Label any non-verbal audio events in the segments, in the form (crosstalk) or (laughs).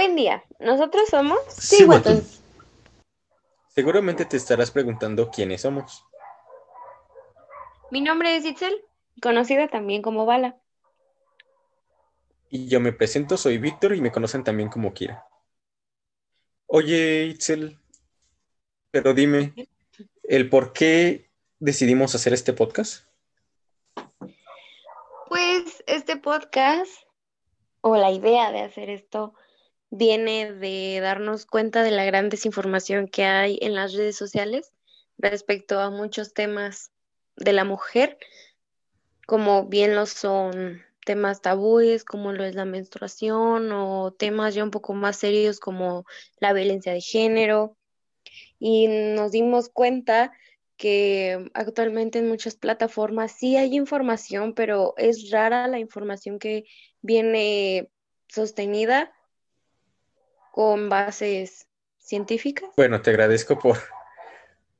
Buen día, nosotros somos Sí, Seguramente te estarás preguntando quiénes somos. Mi nombre es Itzel, conocida también como Bala. Y yo me presento, soy Víctor y me conocen también como Kira. Oye, Itzel, pero dime, ¿el por qué decidimos hacer este podcast? Pues este podcast, o la idea de hacer esto, viene de darnos cuenta de la gran desinformación que hay en las redes sociales respecto a muchos temas de la mujer, como bien lo son temas tabúes como lo es la menstruación o temas ya un poco más serios como la violencia de género. Y nos dimos cuenta que actualmente en muchas plataformas sí hay información, pero es rara la información que viene sostenida con bases científicas. Bueno, te agradezco por,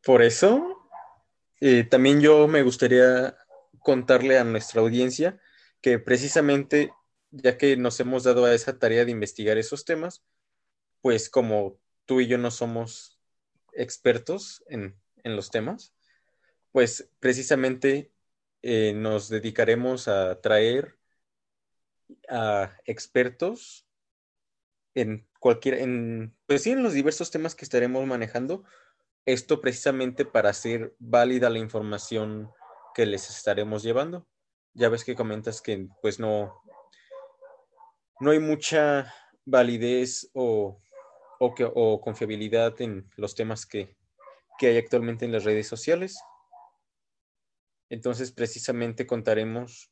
por eso. Eh, también yo me gustaría contarle a nuestra audiencia que precisamente, ya que nos hemos dado a esa tarea de investigar esos temas, pues como tú y yo no somos expertos en, los temas, pues precisamente eh, nos dedicaremos a traer a expertos en cualquier, en, pues sí, en los diversos temas que estaremos manejando, esto precisamente para hacer válida la información que les estaremos llevando. Ya ves que comentas que pues no, no hay mucha validez o, o, que, o confiabilidad en los temas que, que hay actualmente en las redes sociales. Entonces, precisamente contaremos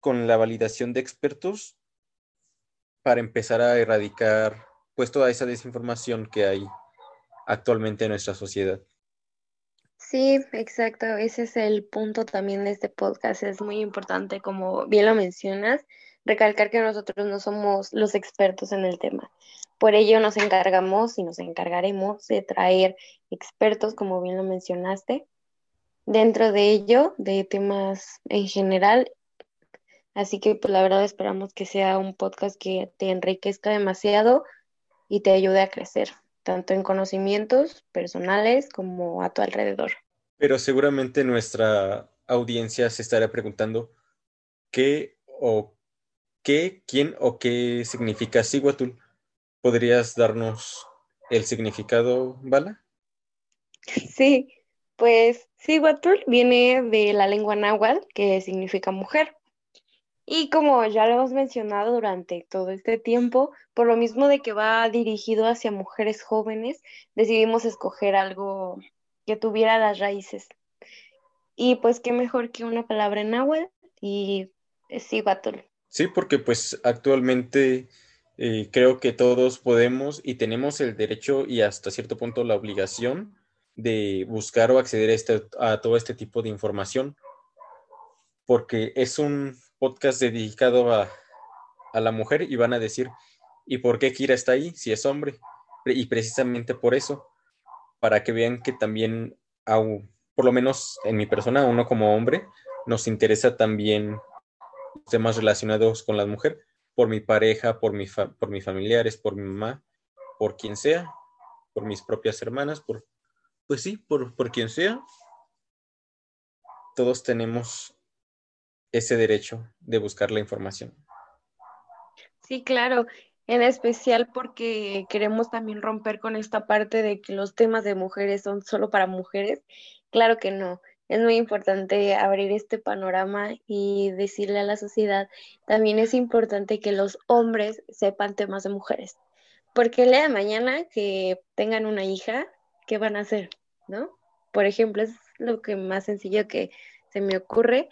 con la validación de expertos para empezar a erradicar pues toda esa desinformación que hay actualmente en nuestra sociedad. Sí, exacto. Ese es el punto también de este podcast. Es muy importante, como bien lo mencionas, recalcar que nosotros no somos los expertos en el tema. Por ello nos encargamos y nos encargaremos de traer expertos, como bien lo mencionaste, dentro de ello, de temas en general Así que pues la verdad esperamos que sea un podcast que te enriquezca demasiado y te ayude a crecer, tanto en conocimientos personales como a tu alrededor. Pero seguramente nuestra audiencia se estará preguntando qué o qué, quién o qué significa Siguatul. ¿Podrías darnos el significado, Bala? Sí, pues Siguatul viene de la lengua náhuatl, que significa mujer. Y como ya lo hemos mencionado durante todo este tiempo, por lo mismo de que va dirigido hacia mujeres jóvenes, decidimos escoger algo que tuviera las raíces. Y pues qué mejor que una palabra en náhuatl y Sihuatl. Sí, porque pues actualmente eh, creo que todos podemos y tenemos el derecho y hasta cierto punto la obligación de buscar o acceder a, este, a todo este tipo de información, porque es un podcast dedicado a, la mujer y van a decir, ¿y por qué Kira está ahí si es hombre? Y precisamente por eso, para que vean que también, por lo menos en mi persona, uno como hombre, nos interesa también temas relacionados con la mujer, por mi pareja, por, mi por mis familiares, por mi mamá, por quien sea, por mis propias hermanas, por, pues sí, por, por quien sea. Todos tenemos ese derecho de buscar la información. Sí, claro, en especial porque queremos también romper con esta parte de que los temas de mujeres son solo para mujeres. Claro que no. Es muy importante abrir este panorama y decirle a la sociedad, también es importante que los hombres sepan temas de mujeres. Porque el día de mañana que tengan una hija, ¿qué van a hacer? ¿No? Por ejemplo, es lo que más sencillo que se me ocurre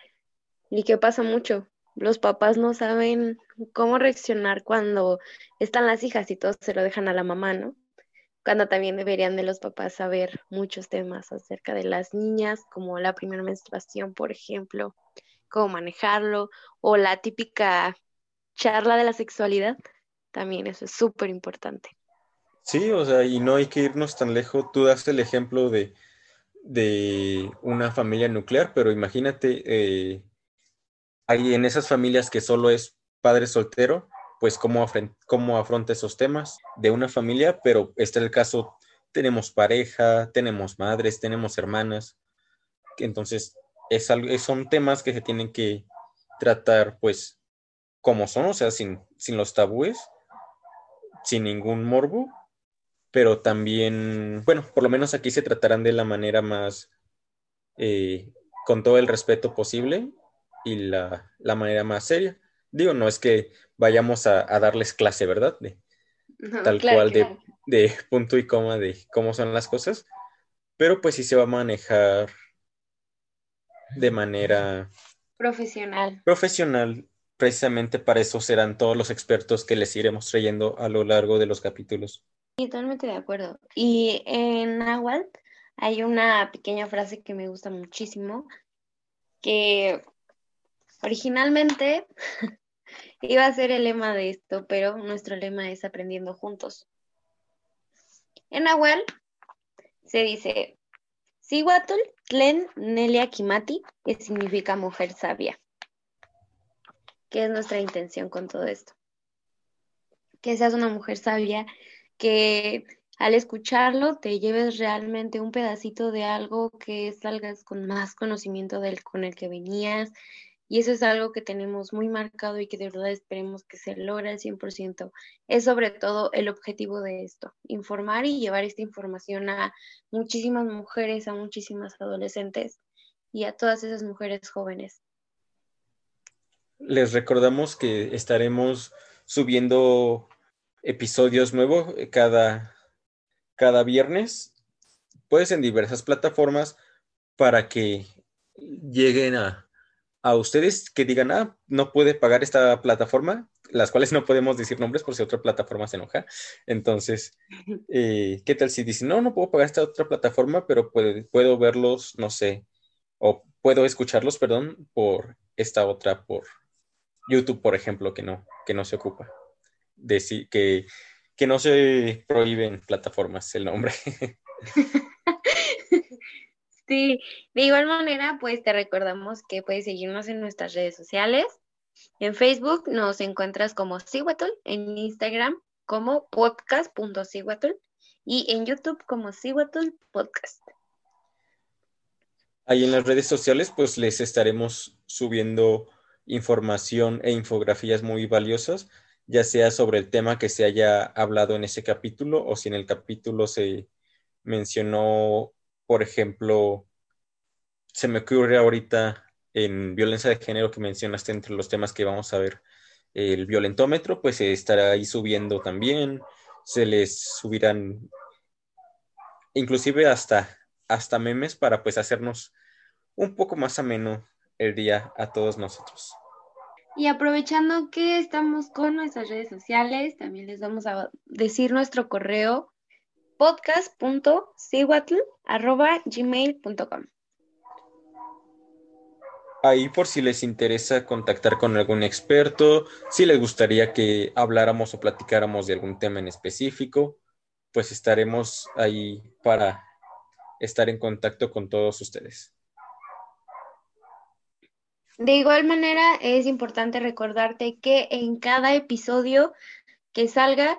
y qué pasa mucho. Los papás no saben cómo reaccionar cuando están las hijas y todos se lo dejan a la mamá, ¿no? Cuando también deberían de los papás saber muchos temas acerca de las niñas, como la primera menstruación, por ejemplo, cómo manejarlo, o la típica charla de la sexualidad, también eso es súper importante. Sí, o sea, y no hay que irnos tan lejos. Tú daste el ejemplo de, de una familia nuclear, pero imagínate eh, hay en esas familias que solo es padre soltero, pues cómo, cómo afronta esos temas de una familia, pero este es el caso, tenemos pareja, tenemos madres, tenemos hermanas, entonces es son temas que se tienen que tratar pues como son, o sea, sin, sin los tabúes, sin ningún morbo, pero también, bueno, por lo menos aquí se tratarán de la manera más, eh, con todo el respeto posible y la, manera más seria. Digo, no es que vayamos a, darles clase, ¿verdad? De, tal cual De, de (laughs) punto y coma de cómo son las cosas, pero pues sí se va a manejar de manera profesional. Profesional, precisamente para eso serán todos los expertos que les iremos trayendo a lo largo de los capítulos. Totalmente de acuerdo. Y en Nahuatl hay una pequeña frase que me gusta muchísimo, que originalmente (laughs) iba a ser el lema de esto, pero nuestro lema es aprendiendo juntos. En Nahuatl se dice, Sihuatl Tlen Nelia Kimati, que significa mujer sabia. ¿Qué es nuestra intención con todo esto? Que seas una mujer sabia, que al escucharlo te lleves realmente un pedacito de algo que salgas con más conocimiento del con el que venías, y eso es algo que tenemos muy marcado y que de verdad esperemos que se logre al 100%. Es sobre todo el objetivo de esto, informar y llevar esta información a muchísimas mujeres, a muchísimas adolescentes y a todas esas mujeres jóvenes. Les recordamos que estaremos subiendo episodios nuevos cada, cada viernes, pues en diversas plataformas para que lleguen a a ustedes que digan, ah, no puede pagar esta plataforma, las cuales no podemos decir nombres por si otra plataforma se enoja. Entonces, (laughs) eh, ¿qué tal si dicen, no, no puedo pagar esta otra plataforma, pero puedo verlos, no sé, o puedo escucharlos, perdón, por esta otra, por YouTube, por ejemplo, que no, que no se ocupa. Decir que, que no se prohíben plataformas el nombre. (laughs) De igual manera, pues te recordamos que puedes seguirnos en nuestras redes sociales. En Facebook nos encuentras como Siwatl, en Instagram como podcast.siwatl y en YouTube como Siwatl Podcast. Ahí en las redes sociales, pues les estaremos subiendo información e infografías muy valiosas, ya sea sobre el tema que se haya hablado en ese capítulo o si en el capítulo se mencionó por ejemplo, se me ocurre ahorita en violencia de género que mencionaste entre los temas que vamos a ver, el violentómetro, pues estará ahí subiendo también, se les subirán inclusive hasta, hasta memes para pues hacernos un poco más ameno el día a todos nosotros. Y aprovechando que estamos con nuestras redes sociales, también les vamos a decir nuestro correo podcast.siwatl.gmail.com Ahí por si les interesa contactar con algún experto, si les gustaría que habláramos o platicáramos de algún tema en específico, pues estaremos ahí para estar en contacto con todos ustedes. De igual manera, es importante recordarte que en cada episodio que salga,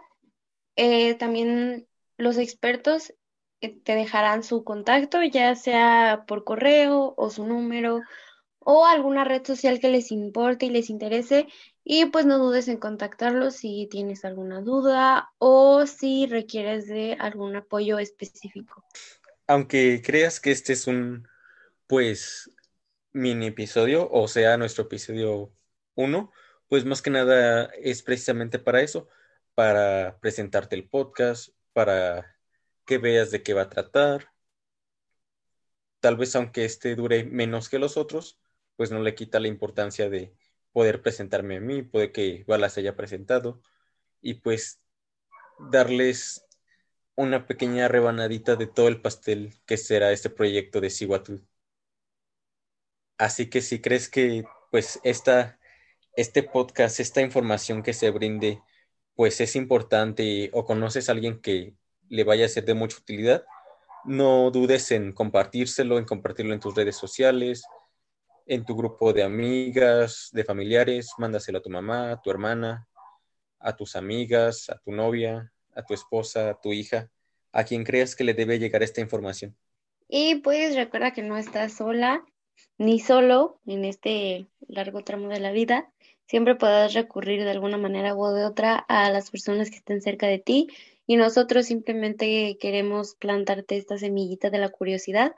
eh, también los expertos eh, te dejarán su contacto, ya sea por correo o su número o alguna red social que les importe y les interese. Y pues no dudes en contactarlos si tienes alguna duda o si requieres de algún apoyo específico. Aunque creas que este es un, pues, mini episodio, o sea, nuestro episodio 1, pues más que nada es precisamente para eso, para presentarte el podcast, para que veas de qué va a tratar. Tal vez aunque este dure menos que los otros, pues no le quita la importancia de poder presentarme a mí, puede que igual las haya presentado y pues darles una pequeña rebanadita de todo el pastel que será este proyecto de Siwatu. Así que si crees que pues esta, este podcast, esta información que se brinde pues es importante o conoces a alguien que le vaya a ser de mucha utilidad, no dudes en compartírselo, en compartirlo en tus redes sociales, en tu grupo de amigas, de familiares, mándaselo a tu mamá, a tu hermana, a tus amigas, a tu novia, a tu esposa, a tu hija, a quien creas que le debe llegar esta información. Y pues recuerda que no estás sola ni solo en este largo tramo de la vida. Siempre podrás recurrir de alguna manera o de otra a las personas que estén cerca de ti y nosotros simplemente queremos plantarte esta semillita de la curiosidad.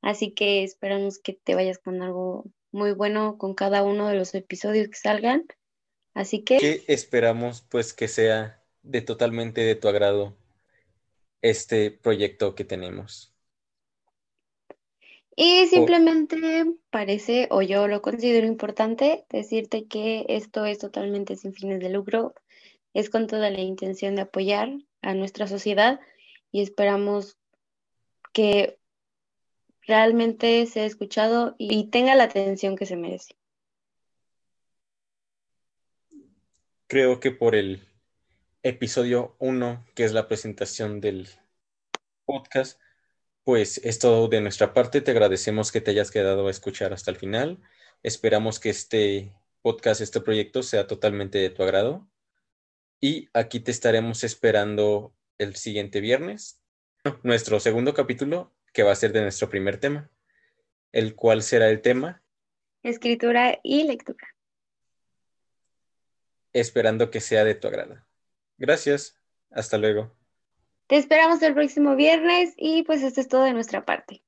Así que esperamos que te vayas con algo muy bueno con cada uno de los episodios que salgan. Así que... ¿Qué esperamos pues que sea de totalmente de tu agrado este proyecto que tenemos? Y simplemente parece, o yo lo considero importante, decirte que esto es totalmente sin fines de lucro, es con toda la intención de apoyar a nuestra sociedad y esperamos que realmente sea escuchado y tenga la atención que se merece. Creo que por el episodio 1, que es la presentación del podcast, pues es todo de nuestra parte. Te agradecemos que te hayas quedado a escuchar hasta el final. Esperamos que este podcast, este proyecto sea totalmente de tu agrado. Y aquí te estaremos esperando el siguiente viernes, nuestro segundo capítulo, que va a ser de nuestro primer tema, el cual será el tema. Escritura y lectura. Esperando que sea de tu agrado. Gracias. Hasta luego. Te esperamos el próximo viernes y pues esto es todo de nuestra parte.